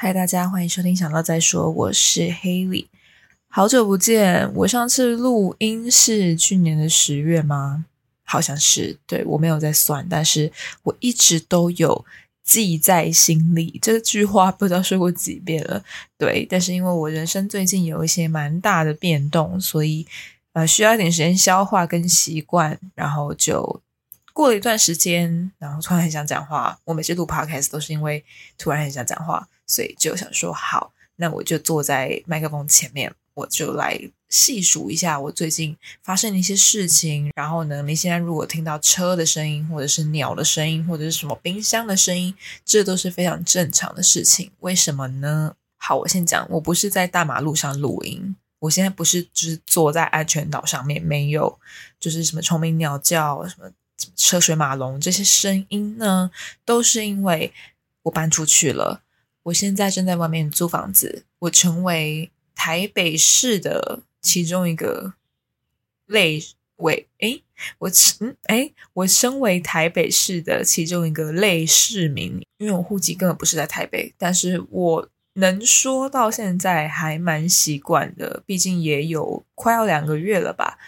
嗨，大家欢迎收听《想到再说》，我是 Haley，好久不见。我上次录音是去年的十月吗？好像是，对我没有在算，但是我一直都有记在心里。这句话不知道说过几遍了，对。但是因为我人生最近有一些蛮大的变动，所以呃需要一点时间消化跟习惯，然后就过了一段时间，然后突然很想讲话。我每次录 Podcast 都是因为突然很想讲话。所以就想说好，那我就坐在麦克风前面，我就来细数一下我最近发生的一些事情。然后呢，你现在如果听到车的声音，或者是鸟的声音，或者是什么冰箱的声音，这都是非常正常的事情。为什么呢？好，我先讲，我不是在大马路上录音，我现在不是就是坐在安全岛上面，没有就是什么虫鸣鸟叫、什么车水马龙这些声音呢，都是因为我搬出去了。我现在正在外面租房子，我成为台北市的其中一个类为诶，我嗯诶，我身为台北市的其中一个类市民，因为我户籍根本不是在台北，但是我能说到现在还蛮习惯的，毕竟也有快要两个月了吧。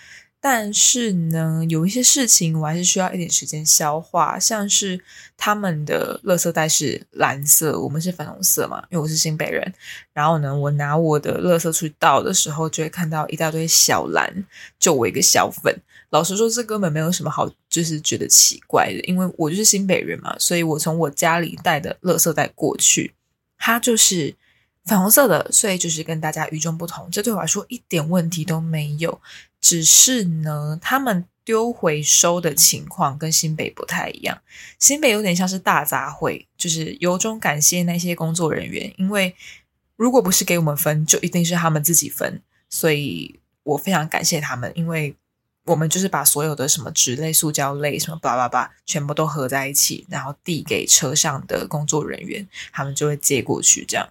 但是呢，有一些事情我还是需要一点时间消化，像是他们的垃圾袋是蓝色，我们是粉红色嘛，因为我是新北人。然后呢，我拿我的垃圾出去倒的时候，就会看到一大堆小蓝，就我一个小粉。老实说，这根本没有什么好，就是觉得奇怪的，因为我就是新北人嘛，所以我从我家里带的垃圾袋过去，它就是粉红色的，所以就是跟大家与众不同。这对我来说一点问题都没有。只是呢，他们丢回收的情况跟新北不太一样。新北有点像是大杂烩，就是由衷感谢那些工作人员，因为如果不是给我们分，就一定是他们自己分。所以我非常感谢他们，因为我们就是把所有的什么纸类、塑胶类、什么叭叭叭，全部都合在一起，然后递给车上的工作人员，他们就会接过去这样。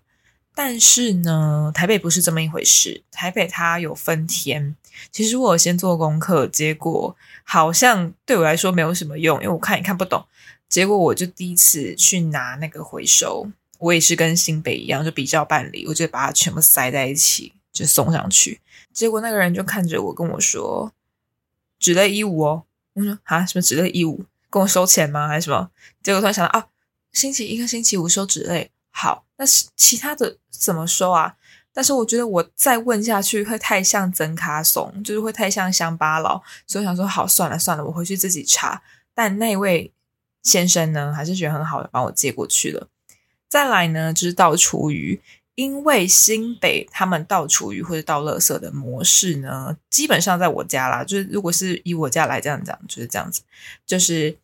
但是呢，台北不是这么一回事。台北它有分天，其实我先做功课，结果好像对我来说没有什么用，因为我看也看不懂。结果我就第一次去拿那个回收，我也是跟新北一样，就比较办理，我就把它全部塞在一起，就送上去。结果那个人就看着我跟我说：“纸类衣物哦。”我说：“啊，什么纸类衣物？跟我收钱吗？还是什么？”结果突然想到啊，星期一跟星期五收纸类。好，那是其他的怎么收啊？但是我觉得我再问下去会太像曾卡怂，就是会太像乡巴佬，所以我想说好算了算了，我回去自己查。但那位先生呢，还是觉得很好的，帮我接过去了。再来呢，就是倒厨余，因为新北他们倒厨余或者倒垃圾的模式呢，基本上在我家啦，就是如果是以我家来这样讲，就是这样子，就是。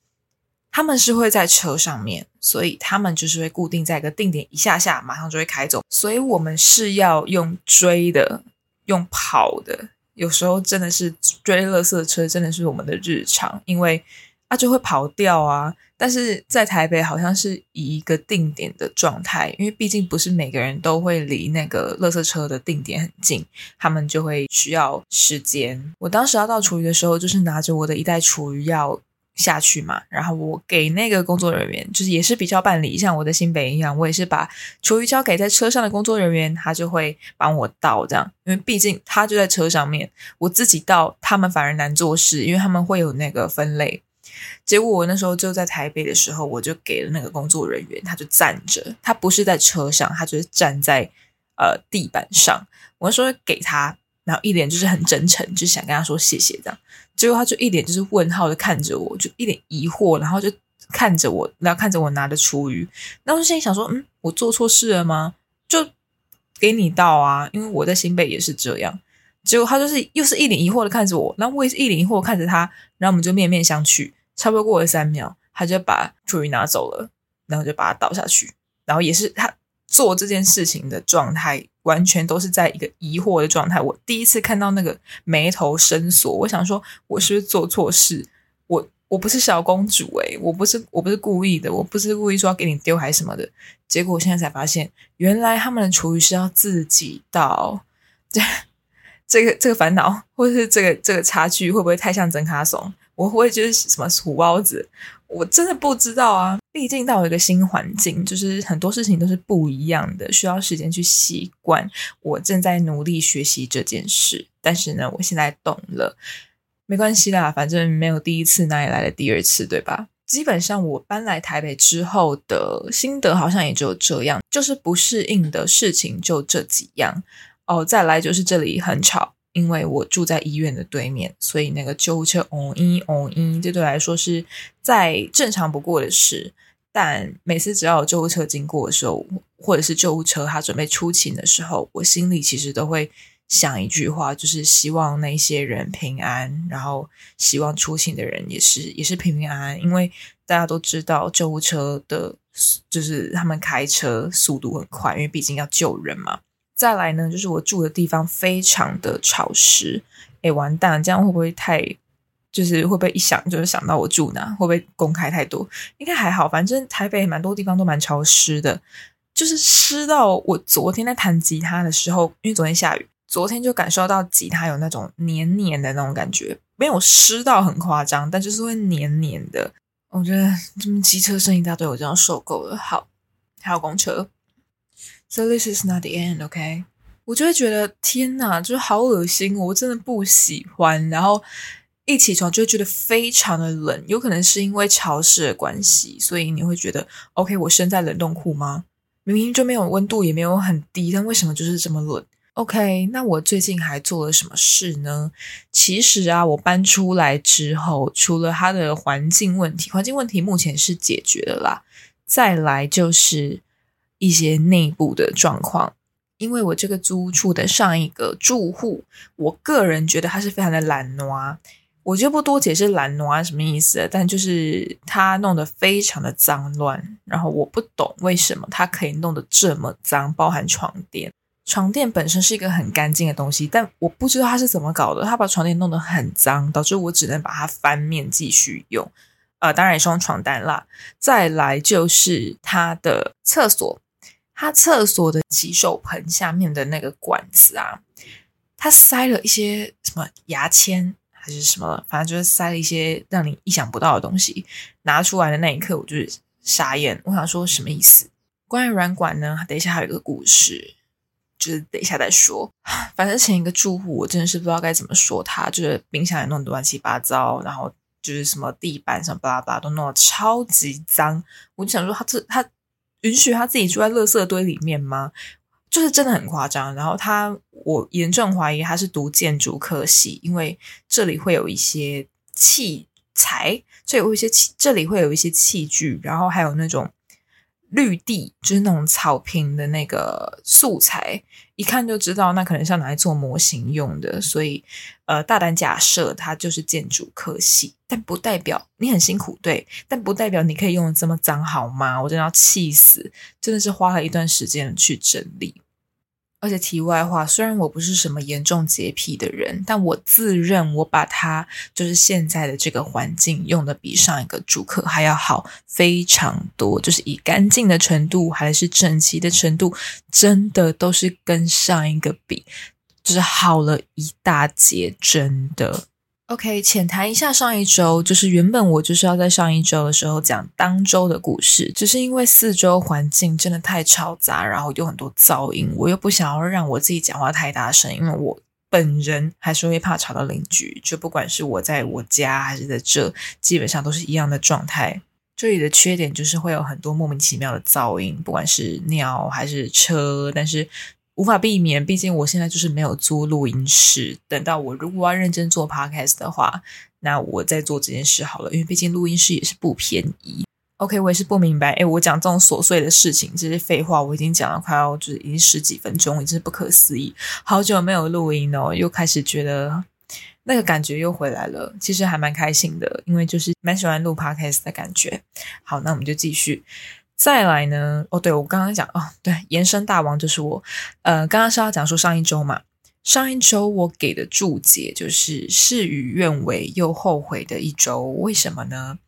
他们是会在车上面，所以他们就是会固定在一个定点，一下下马上就会开走。所以我们是要用追的，用跑的。有时候真的是追垃圾车，真的是我们的日常，因为啊就会跑掉啊。但是在台北好像是以一个定点的状态，因为毕竟不是每个人都会离那个垃圾车的定点很近，他们就会需要时间。我当时要到厨余的时候，就是拿着我的一袋厨余要。下去嘛，然后我给那个工作人员，就是也是比较办理，像我的新北一样，我也是把厨余交给在车上的工作人员，他就会帮我倒这样，因为毕竟他就在车上面，我自己倒，他们反而难做事，因为他们会有那个分类。结果我那时候就在台北的时候，我就给了那个工作人员，他就站着，他不是在车上，他就是站在呃地板上，我说给他。然后一脸就是很真诚，就想跟他说谢谢这样，结果他就一脸就是问号的看着我，就一脸疑惑，然后就看着我，然后看着我拿的厨余，那我就心里想说，嗯，我做错事了吗？就给你倒啊，因为我在新北也是这样。结果他就是又是一脸疑惑的看着我，然后我也是一脸疑惑看着他，然后我们就面面相觑，差不多过了三秒，他就把厨余拿走了，然后就把它倒下去，然后也是他。做这件事情的状态，完全都是在一个疑惑的状态。我第一次看到那个眉头深锁，我想说，我是不是做错事？我我不是小公主诶，我不是我不是故意的，我不是故意说要给你丢还是什么的。结果我现在才发现，原来他们的厨余是要自己倒。这 这个这个烦恼，或者是这个这个差距，会不会太像曾卡怂？我会就是什么土包子？我真的不知道啊。毕竟到一个新环境，就是很多事情都是不一样的，需要时间去习惯。我正在努力学习这件事，但是呢，我现在懂了，没关系啦，反正没有第一次，哪里来的第二次，对吧？基本上我搬来台北之后的心得好像也就这样，就是不适应的事情就这几样哦。再来就是这里很吵。因为我住在医院的对面，所以那个救护车嗡一嗡一，这对来说是再正常不过的事。但每次只要有救护车经过的时候，或者是救护车它准备出勤的时候，我心里其实都会想一句话，就是希望那些人平安，然后希望出勤的人也是也是平平安安。因为大家都知道救护车的，就是他们开车速度很快，因为毕竟要救人嘛。再来呢，就是我住的地方非常的潮湿，哎，完蛋，这样会不会太，就是会不会一想就是想到我住哪，会不会公开太多？应该还好，反正台北蛮多地方都蛮潮湿的，就是湿到我昨天在弹吉他的时候，因为昨天下雨，昨天就感受到吉他有那种黏黏的那种感觉，没有湿到很夸张，但就是会黏黏的。我觉得这么机车声一大堆，我这样受够了。好，还有公车。So this is not the end, OK？我就会觉得天哪，就是好恶心，我真的不喜欢。然后一起床就会觉得非常的冷，有可能是因为潮湿的关系，所以你会觉得 OK？我身在冷冻库吗？明明就没有温度，也没有很低，但为什么就是这么冷？OK？那我最近还做了什么事呢？其实啊，我搬出来之后，除了它的环境问题，环境问题目前是解决了啦。再来就是。一些内部的状况，因为我这个租处的上一个住户，我个人觉得他是非常的懒惰，我就不多解释懒惰什么意思，但就是他弄得非常的脏乱，然后我不懂为什么他可以弄得这么脏，包含床垫，床垫本身是一个很干净的东西，但我不知道他是怎么搞的，他把床垫弄得很脏，导致我只能把它翻面继续用，呃，当然也是用床单啦。再来就是他的厕所。他厕所的洗手盆下面的那个管子啊，他塞了一些什么牙签还是什么，反正就是塞了一些让你意想不到的东西。拿出来的那一刻，我就是傻眼。我想说什么意思？关于软管呢？等一下还有一个故事，就是等一下再说。反正前一个住户，我真的是不知道该怎么说他，就是冰箱也弄得乱七八糟，然后就是什么地板上巴拉巴拉都弄得超级脏。我就想说，他这他。允许他自己住在垃圾堆里面吗？就是真的很夸张。然后他，我严重怀疑他是读建筑科系，因为这里会有一些器材，这有一些器，这里会有一些器具，然后还有那种。绿地就是那种草坪的那个素材，一看就知道那可能是要拿来做模型用的，所以呃，大胆假设它就是建筑科系，但不代表你很辛苦，对，但不代表你可以用的这么脏，好吗？我真的要气死，真的是花了一段时间去整理。而且题外话，虽然我不是什么严重洁癖的人，但我自认我把它就是现在的这个环境用的比上一个住客还要好非常多，就是以干净的程度还是整齐的程度，真的都是跟上一个比，就是好了一大截，真的。OK，浅谈一下上一周，就是原本我就是要在上一周的时候讲当周的故事，只是因为四周环境真的太嘈杂，然后有很多噪音，我又不想要让我自己讲话太大声，因为我本人还是会怕吵到邻居。就不管是我在我家还是在这，基本上都是一样的状态。这里的缺点就是会有很多莫名其妙的噪音，不管是鸟还是车，但是。无法避免，毕竟我现在就是没有租录音室。等到我如果要认真做 podcast 的话，那我再做这件事好了。因为毕竟录音室也是不便宜。OK，我也是不明白。诶我讲这种琐碎的事情，这些废话，我已经讲了快要就是已经十几分钟，已经是不可思议。好久没有录音哦，又开始觉得那个感觉又回来了。其实还蛮开心的，因为就是蛮喜欢录 podcast 的感觉。好，那我们就继续。再来呢？哦，对我刚刚讲哦，对，延伸大王就是我。呃，刚刚是要讲说上一周嘛，上一周我给的注解就是事与愿违又后悔的一周。为什么呢？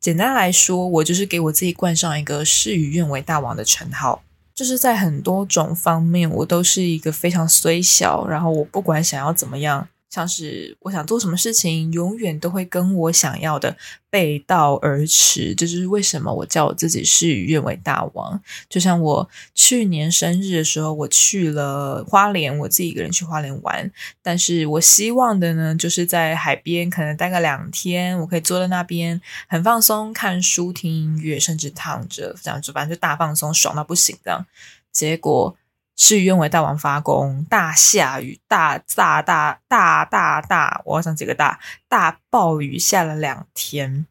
简单来说，我就是给我自己冠上一个事与愿违大王的称号。就是在很多种方面，我都是一个非常虽小，然后我不管想要怎么样，像是我想做什么事情，永远都会跟我想要的背道而驰。这就是为什么我叫我自己事与愿违大王。就像我去年生日的时候，我去了花莲，我自己一个人去花莲玩。但是我希望的呢，就是在海边可能待个两天，我可以坐在那边很放松，看书、听音乐，甚至躺着这样子，反正就大放松，爽到不行这样。结果。事与愿违，大王发功，大下雨，大大大大大大，我要讲几个大大暴雨下了两天，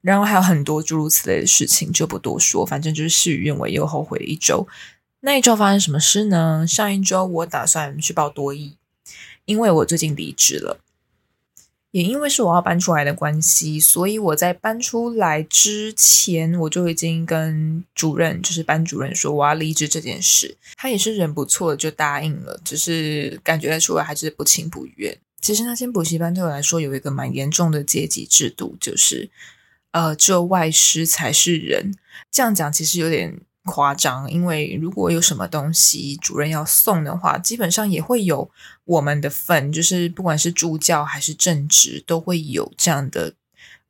然后还有很多诸如此类的事情，就不多说。反正就是事与愿违又后悔的一周。那一周发生什么事呢？上一周我打算去报多艺，因为我最近离职了。也因为是我要搬出来的关系，所以我在搬出来之前，我就已经跟主任，就是班主任说我要离职这件事。他也是人不错，就答应了。只是感觉出来还是不情不愿。其实那间补习班对我来说有一个蛮严重的阶级制度，就是呃，只有外师才是人。这样讲其实有点。夸张，因为如果有什么东西主任要送的话，基本上也会有我们的份，就是不管是助教还是正职，都会有这样的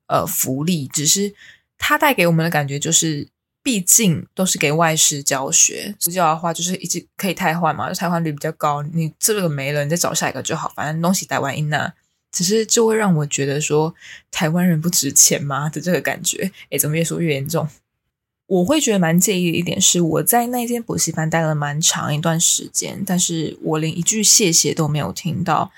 呃福利。只是他带给我们的感觉就是，毕竟都是给外师教学，助教的话就是一直可以替换嘛，替换率比较高。你这个没了，你再找下一个就好，反正东西带完一拿。只是就会让我觉得说，台湾人不值钱吗的这个感觉？诶，怎么越说越严重？我会觉得蛮介意的一点是，我在那间补习班待了蛮长一段时间，但是我连一句谢谢都没有听到。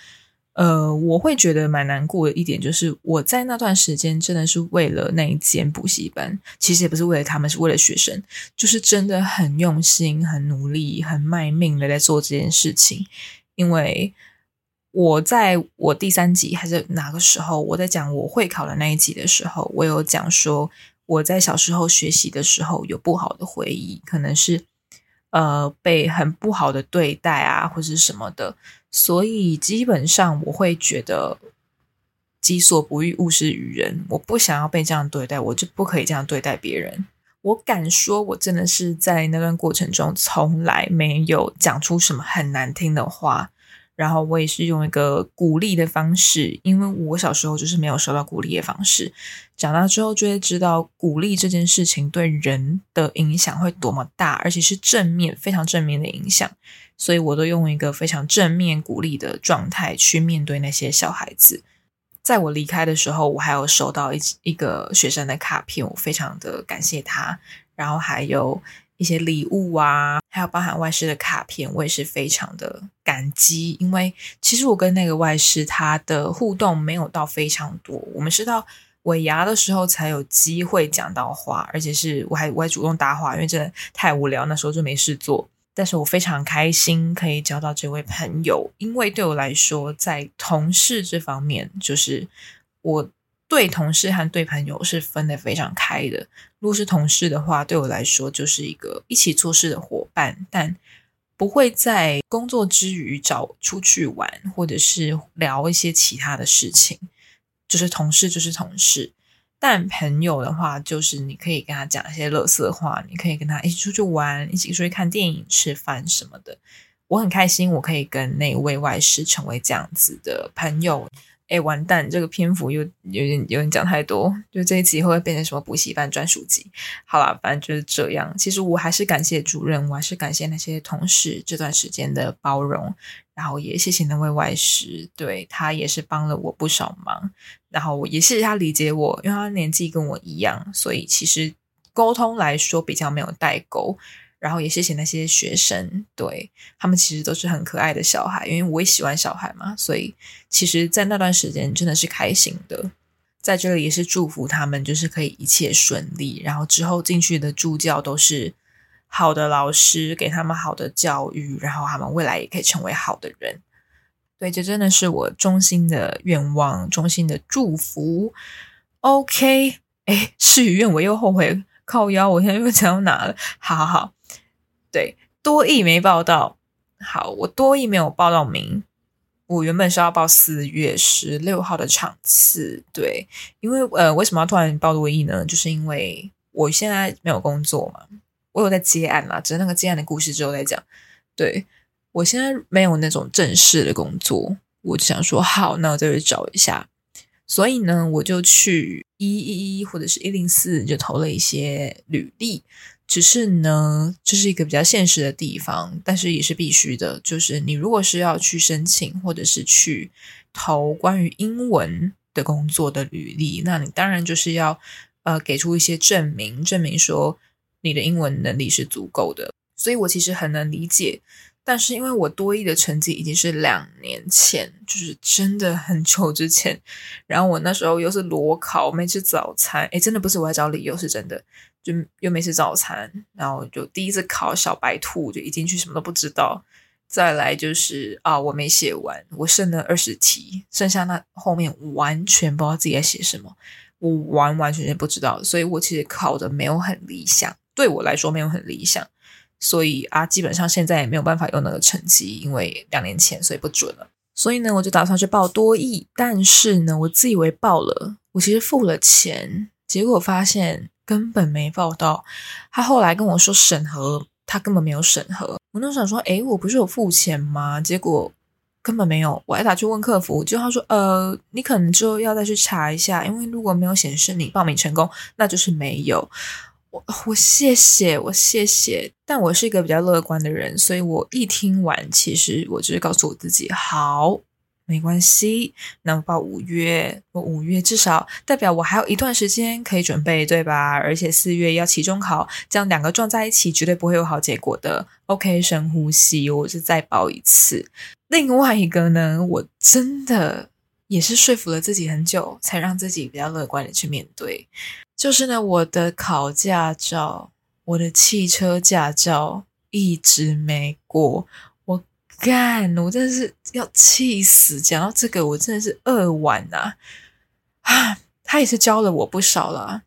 呃，我会觉得蛮难过的一点就是，我在那段时间真的是为了那一间补习班，其实也不是为了他们，是为了学生，就是真的很用心、很努力、很卖命的在做这件事情。因为我在我第三集还是哪个时候，我在讲我会考的那一集的时候，我有讲说。我在小时候学习的时候有不好的回忆，可能是呃被很不好的对待啊，或者什么的，所以基本上我会觉得己所不欲，勿施于人。我不想要被这样对待，我就不可以这样对待别人。我敢说，我真的是在那段过程中从来没有讲出什么很难听的话。然后我也是用一个鼓励的方式，因为我小时候就是没有受到鼓励的方式，长大之后就会知道鼓励这件事情对人的影响会多么大，而且是正面、非常正面的影响。所以我都用一个非常正面鼓励的状态去面对那些小孩子。在我离开的时候，我还有收到一一个学生的卡片，我非常的感谢他。然后还有。一些礼物啊，还有包含外师的卡片，我也是非常的感激。因为其实我跟那个外师他的互动没有到非常多，我们是到尾牙的时候才有机会讲到话，而且是我还我还主动搭话，因为真的太无聊，那时候就没事做。但是我非常开心可以交到这位朋友，因为对我来说，在同事这方面，就是我。对同事和对朋友是分得非常开的。如果是同事的话，对我来说就是一个一起做事的伙伴，但不会在工作之余找出去玩，或者是聊一些其他的事情。就是同事就是同事，但朋友的话，就是你可以跟他讲一些乐色话，你可以跟他一起出去玩，一起出去看电影、吃饭什么的。我很开心，我可以跟那位外师成为这样子的朋友。哎，完蛋！这个篇幅又有点有点讲太多，就这一集会不会变成什么补习班专属集？好了，反正就是这样。其实我还是感谢主任，我还是感谢那些同事这段时间的包容，然后也谢谢那位外师，对他也是帮了我不少忙。然后也谢谢他理解我，因为他年纪跟我一样，所以其实沟通来说比较没有代沟。然后也谢谢那些学生，对他们其实都是很可爱的小孩，因为我也喜欢小孩嘛，所以其实，在那段时间真的是开心的。在这里也是祝福他们，就是可以一切顺利。然后之后进去的助教都是好的老师，给他们好的教育，然后他们未来也可以成为好的人。对，这真的是我衷心的愿望，衷心的祝福。OK，哎，事与愿违，又后悔。靠腰，我现在又讲到哪了？好好好，对，多亿没报到。好，我多亿没有报到名。我原本是要报四月十六号的场次，对，因为呃，为什么要突然报多亿呢？就是因为我现在没有工作嘛，我有在接案啦，只是那个接案的故事之后再讲。对我现在没有那种正式的工作，我就想说，好，那我再去找一下。所以呢，我就去一一一或者是一零四就投了一些履历。只是呢，这是一个比较现实的地方，但是也是必须的。就是你如果是要去申请或者是去投关于英文的工作的履历，那你当然就是要呃给出一些证明，证明说你的英文能力是足够的。所以我其实很能理解。但是因为我多一的成绩已经是两年前，就是真的很久之前。然后我那时候又是裸考，没吃早餐。诶，真的不是我在找理由，是真的，就又没吃早餐。然后就第一次考小白兔，就一进去什么都不知道。再来就是啊，我没写完，我剩了二十题，剩下那后面完全不知道自己在写什么，我完完全全不知道。所以我其实考的没有很理想，对我来说没有很理想。所以啊，基本上现在也没有办法用那个成绩，因为两年前，所以不准了。所以呢，我就打算去报多艺，但是呢，我自以为报了，我其实付了钱，结果发现根本没报到。他后来跟我说审核，他根本没有审核。我那时候想说，诶，我不是有付钱吗？结果根本没有。我还打去问客服，就他说，呃，你可能就要再去查一下，因为如果没有显示你报名成功，那就是没有。我我谢谢我谢谢，但我是一个比较乐观的人，所以我一听完，其实我就是告诉我自己，好，没关系，那我报五月，我五月至少代表我还有一段时间可以准备，对吧？而且四月要期中考，这样两个撞在一起，绝对不会有好结果的。OK，深呼吸，我是再报一次。另外一个呢，我真的也是说服了自己很久，才让自己比较乐观的去面对。就是呢，我的考驾照，我的汽车驾照一直没过，干，我真的是要气死！讲到这个，我真的是二晚呐啊！他也是教了我不少了。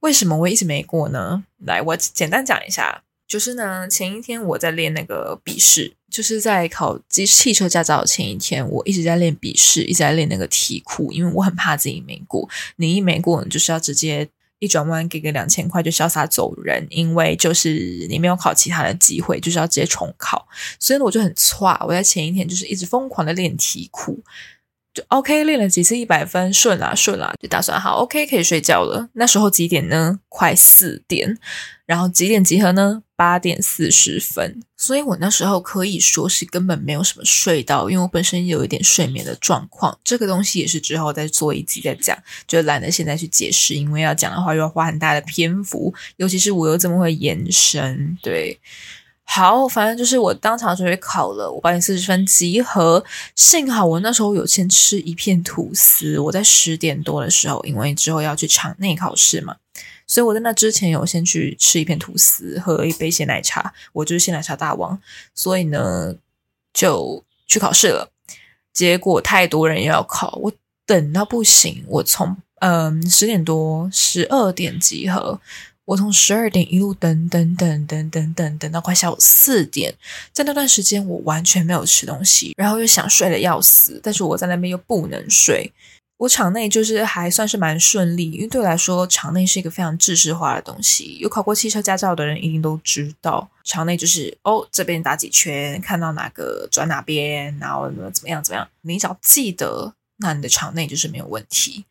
为什么我一直没过呢？来，我简单讲一下，就是呢，前一天我在练那个笔试。就是在考机汽车驾照的前一天，我一直在练笔试，一直在练那个题库，因为我很怕自己没过。你一没过，你就是要直接一转弯给个两千块就潇洒走人，因为就是你没有考其他的机会，就是要直接重考。所以呢，我就很差，我在前一天就是一直疯狂的练题库，就 OK 练了几次一百分，顺啊顺啊，就打算好 OK 可以睡觉了。那时候几点呢？快四点。然后几点集合呢？八点四十分。所以我那时候可以说是根本没有什么睡到，因为我本身有一点睡眠的状况。这个东西也是之后再做一集再讲，就懒得现在去解释，因为要讲的话又要花很大的篇幅，尤其是我又这么会延伸。对，好，反正就是我当场就会考了，我八点四十分集合。幸好我那时候有先吃一片吐司，我在十点多的时候，因为之后要去场内考试嘛。所以我在那之前有先去吃一片吐司，喝一杯鲜奶茶，我就是鲜奶茶大王。所以呢，就去考试了。结果太多人要考，我等到不行。我从嗯十点多十二点集合，我从十二点一路等等等等等等等到快下午四点，在那段时间我完全没有吃东西，然后又想睡的要死，但是我在那边又不能睡。我场内就是还算是蛮顺利，因为对我来说，场内是一个非常制式化的东西。有考过汽车驾照的人一定都知道，场内就是哦，这边打几圈，看到哪个转哪边，然后怎么样怎么样，你只要记得，那你的场内就是没有问题。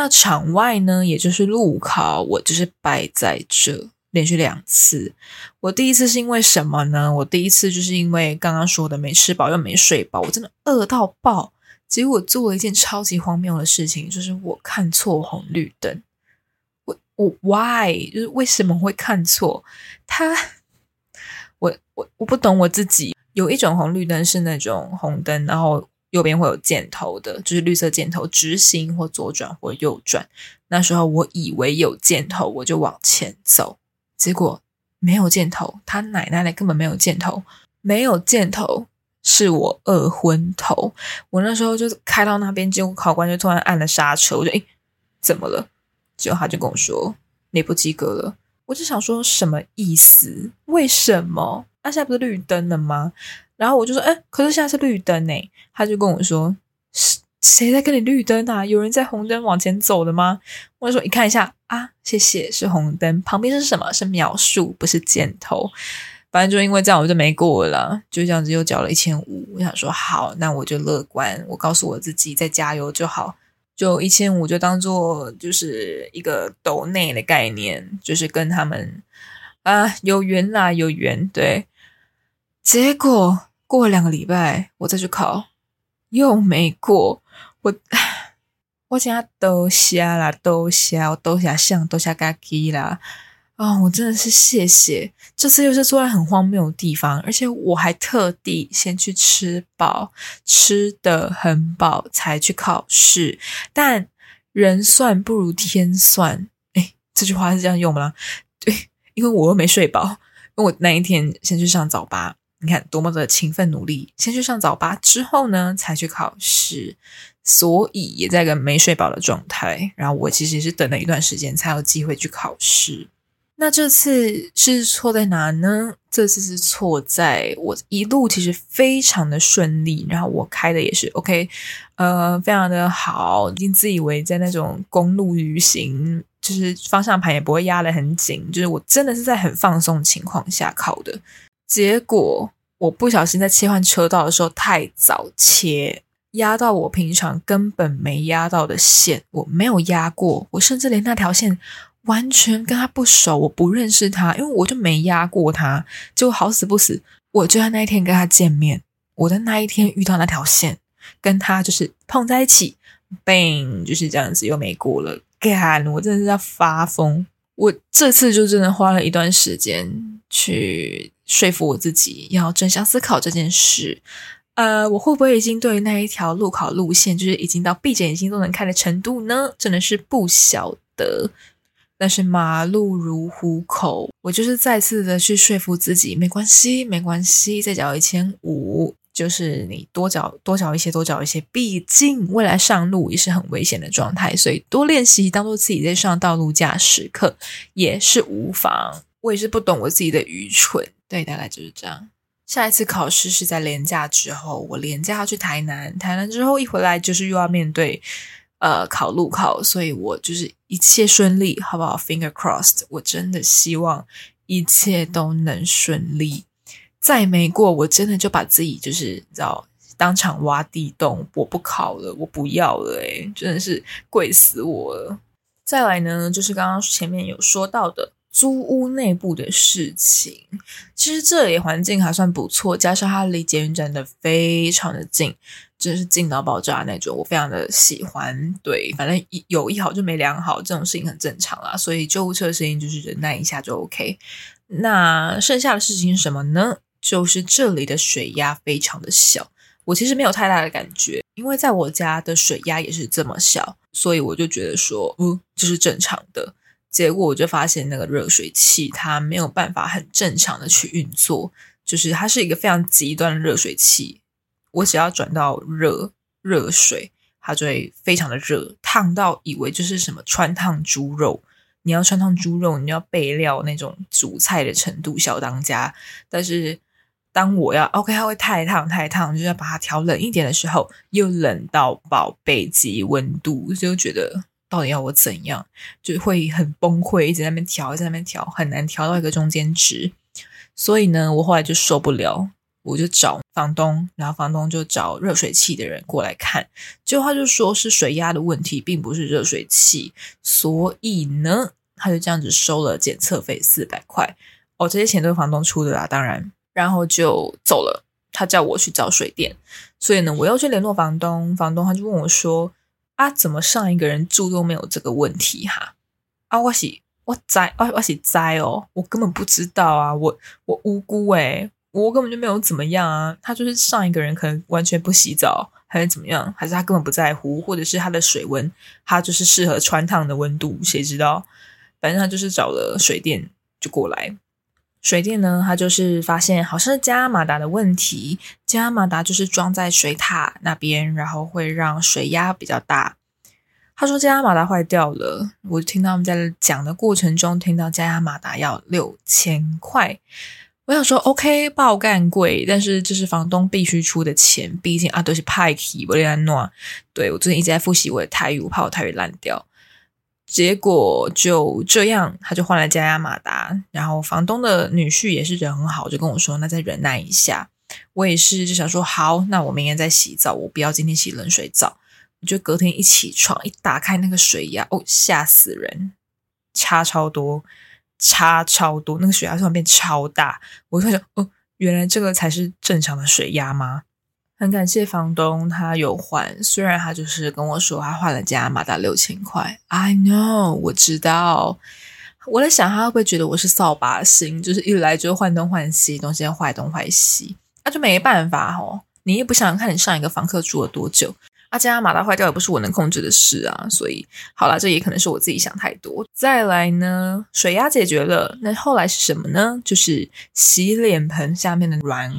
那场外呢，也就是路考，我就是摆在这，连续两次。我第一次是因为什么呢？我第一次就是因为刚刚说的没吃饱又没睡饱，我真的饿到爆。结果做了一件超级荒谬的事情，就是我看错红绿灯。我我 why 就是为什么会看错？他我我我不懂我自己。有一种红绿灯是那种红灯，然后右边会有箭头的，就是绿色箭头，直行或左转或右转。那时候我以为有箭头，我就往前走，结果没有箭头。他奶奶的根本没有箭头，没有箭头。是我二昏头，我那时候就开到那边，结果考官就突然按了刹车，我就诶怎么了？结果他就跟我说你不及格了。我就想说什么意思？为什么？那现在不是绿灯了吗？然后我就说哎，可是现在是绿灯呢。他就跟我说谁在跟你绿灯啊？有人在红灯往前走的吗？我就说你看一下啊，谢谢，是红灯，旁边是什么？是秒数，不是箭头。反正就因为这样，我就没过了，就这样子又交了一千五。我想说好，那我就乐观，我告诉我自己再加油就好。就一千五就当做就是一个斗内的概念，就是跟他们啊有缘啦，有缘对。结果过了两个礼拜，我再去考，又没过。我 我现在都瞎啦，都瞎，我都瞎想，都瞎嘎叽啦。啊，我真的是谢谢！这次又是坐在很荒谬的地方，而且我还特地先去吃饱，吃的很饱才去考试。但人算不如天算，哎，这句话是这样用吗？对，因为我又没睡饱，因为我那一天先去上早八，你看多么的勤奋努力，先去上早八之后呢，才去考试，所以也在个没睡饱的状态。然后我其实是等了一段时间才有机会去考试。那这次是错在哪呢？这次是错在我一路其实非常的顺利，然后我开的也是 OK，呃，非常的好，已经自以为在那种公路旅行，就是方向盘也不会压得很紧，就是我真的是在很放松情况下考的。结果我不小心在切换车道的时候太早切，压到我平常根本没压到的线，我没有压过，我甚至连那条线。完全跟他不熟，我不认识他，因为我就没压过他，就好死不死，我就在那一天跟他见面，我在那一天遇到那条线，跟他就是碰在一起，bang，就是这样子又没过了，干，我真的是要发疯，我这次就真的花了一段时间去说服我自己要正向思考这件事，呃，我会不会已经对那一条路考路线就是已经到闭着眼睛都能看的程度呢？真的是不晓得。但是马路如虎口，我就是再次的去说服自己，没关系，没关系，再缴一千五，就是你多缴多缴一些，多缴一些，毕竟未来上路也是很危险的状态，所以多练习，当做自己在上道路驾驶课也是无妨。我也是不懂我自己的愚蠢，对，大概就是这样。下一次考试是在年假之后，我年假要去台南，台南之后一回来就是又要面对。呃，考路考，所以我就是一切顺利，好不好？Finger crossed，我真的希望一切都能顺利。再没过，我真的就把自己就是你知道，当场挖地洞，我不考了，我不要了，诶真的是贵死我了。再来呢，就是刚刚前面有说到的租屋内部的事情，其实这里环境还算不错，加上它离捷运站的非常的近。真是近到爆炸那种，我非常的喜欢。对，反正一有一好就没两好，这种事情很正常啦。所以救护车的声音就是忍耐一下就 OK。那剩下的事情是什么呢？就是这里的水压非常的小，我其实没有太大的感觉，因为在我家的水压也是这么小，所以我就觉得说，嗯，这是正常的。结果我就发现那个热水器它没有办法很正常的去运作，就是它是一个非常极端的热水器。我只要转到热热水，它就会非常的热，烫到以为就是什么穿烫猪肉。你要穿烫猪肉，你要备料那种煮菜的程度，小当家。但是当我要 OK，它会太烫太烫，就要把它调冷一点的时候，又冷到宝贝级温度，就觉得到底要我怎样，就会很崩溃，一直在那边调，在那边调，很难调到一个中间值。所以呢，我后来就受不了。我就找房东，然后房东就找热水器的人过来看，结果他就说是水压的问题，并不是热水器，所以呢，他就这样子收了检测费四百块，哦，这些钱都是房东出的啦，当然，然后就走了。他叫我去找水电，所以呢，我又去联络房东，房东他就问我说：“啊，怎么上一个人住都没有这个问题哈？”啊，我是我栽，我我是栽哦，我根本不知道啊，我我无辜诶。我根本就没有怎么样啊，他就是上一个人可能完全不洗澡，还是怎么样，还是他根本不在乎，或者是他的水温，他就是适合穿烫的温度，谁知道？反正他就是找了水电就过来，水电呢，他就是发现好像是加马达的问题，加马达就是装在水塔那边，然后会让水压比较大。他说加压马达坏掉了，我听他们在讲的过程中听到加压马达要六千块。我想说，OK，爆干贵，但是这是房东必须出的钱，毕竟啊都是派系，我连安诺，对我最近一直在复习我的泰语，我怕我泰语烂掉。结果就这样，他就换了加压马达。然后房东的女婿也是人很好，就跟我说：“那再忍耐一下。”我也是就想说：“好，那我明天再洗澡，我不要今天洗冷水澡。”我就隔天一起床，一打开那个水压，哦，吓死人，差超多，差超多，那个水压突然变超大。我就想，哦，原来这个才是正常的水压吗？很感谢房东，他有还，虽然他就是跟我说他换了加马达六千块。I know，我知道。我在想他会不会觉得我是扫把星，就是一来就换东换西，东西坏东坏西，那就没办法哦。你也不想看你上一个房客住了多久，啊，加马达坏掉也不是我能控制的事啊。所以好了，这也可能是我自己想太多。再来呢，水压解决了，那后来是什么呢？就是洗脸盆下面的软。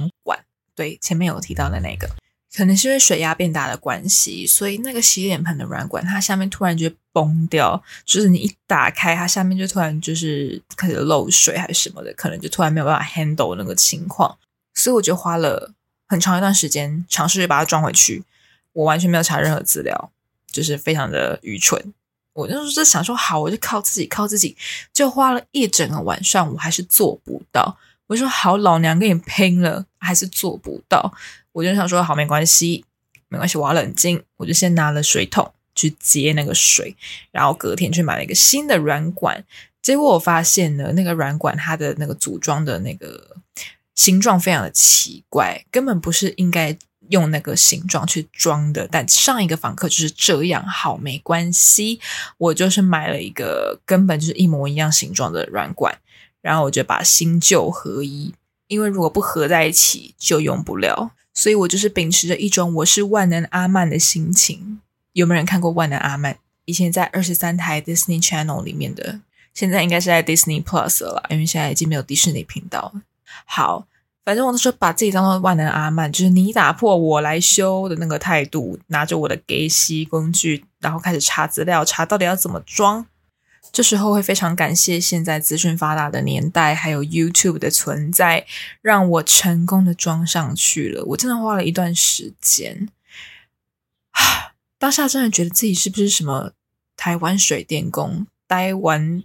对，前面有提到的那个，可能是因为水压变大的关系，所以那个洗脸盆的软管，它下面突然就崩掉，就是你一打开，它下面就突然就是开始漏水还是什么的，可能就突然没有办法 handle 那个情况，所以我就花了很长一段时间尝试把它装回去。我完全没有查任何资料，就是非常的愚蠢。我那时候就想说，好，我就靠自己，靠自己，就花了一整个晚上，我还是做不到。我说好，老娘跟你拼了，还是做不到。我就想说好，没关系，没关系，我要冷静。我就先拿了水桶去接那个水，然后隔天去买了一个新的软管。结果我发现呢，那个软管它的那个组装的那个形状非常的奇怪，根本不是应该用那个形状去装的。但上一个访客就是这样，好，没关系，我就是买了一个根本就是一模一样形状的软管。然后我就把新旧合一，因为如果不合在一起就用不了，所以我就是秉持着一种我是万能阿曼的心情。有没有人看过万能阿曼？以前在二十三台 Disney Channel 里面的，现在应该是在 Disney Plus 了，因为现在已经没有迪士尼频道。好，反正我那时候把自己当做万能阿曼，就是你打破我来修的那个态度，拿着我的给息工具，然后开始查资料，查到底要怎么装。这时候会非常感谢现在资讯发达的年代，还有 YouTube 的存在，让我成功的装上去了。我真的花了一段时间，当下真的觉得自己是不是什么台湾水电工、台湾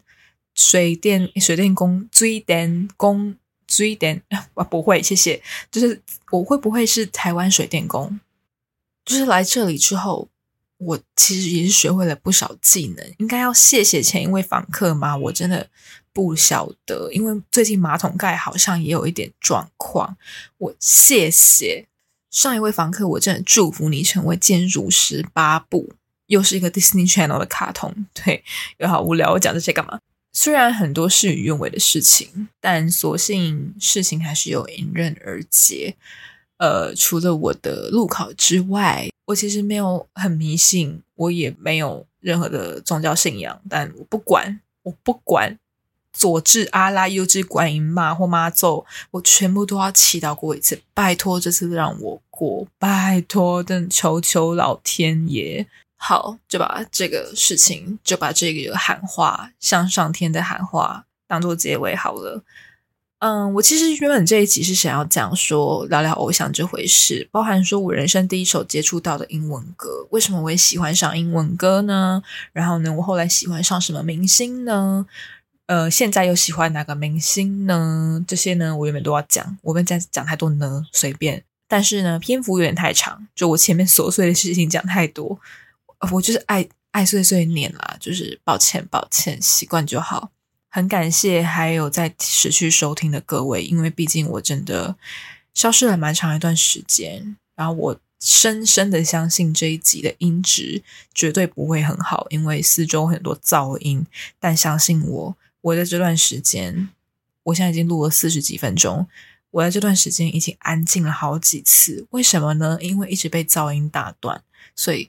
水电水电工、追电工、追 电啊？不会，谢谢。就是我会不会是台湾水电工？就是来这里之后。我其实也是学会了不少技能，应该要谢谢前一位访客吗？我真的不晓得，因为最近马桶盖好像也有一点状况。我谢谢上一位访客，我真的祝福你成为坚如十八步，又是一个 Disney Channel 的卡通。对，又好无聊，我讲这些干嘛？虽然很多事与愿违的事情，但所幸事情还是有迎刃而解。呃，除了我的路考之外。我其实没有很迷信，我也没有任何的宗教信仰，但我不管，我不管左至阿拉，右至观音妈或妈咒，我全部都要祈祷过一次。拜托，这次让我过，拜托，等求求老天爷，好，就把这个事情，就把这个喊话，向上天的喊话当做结尾好了。嗯，我其实原本这一集是想要讲说聊聊偶像这回事，包含说我人生第一首接触到的英文歌，为什么我也喜欢上英文歌呢？然后呢，我后来喜欢上什么明星呢？呃，现在又喜欢哪个明星呢？这些呢，我原本都要讲，我跟讲讲太多呢，随便。但是呢，篇幅有点太长，就我前面琐碎的事情讲太多，我就是爱爱碎碎念啦，就是抱歉抱歉，习惯就好。很感谢还有在持续收听的各位，因为毕竟我真的消失了蛮长一段时间，然后我深深的相信这一集的音质绝对不会很好，因为四周很多噪音。但相信我，我在这段时间，我现在已经录了四十几分钟，我在这段时间已经安静了好几次。为什么呢？因为一直被噪音打断，所以。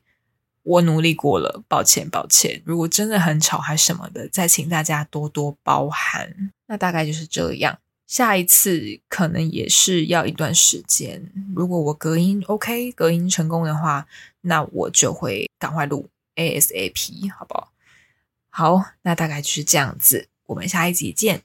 我努力过了，抱歉，抱歉。如果真的很吵还什么的，再请大家多多包涵。那大概就是这样。下一次可能也是要一段时间。如果我隔音 OK，隔音成功的话，那我就会赶快录 ASAP，好不好？好，那大概就是这样子。我们下一集见。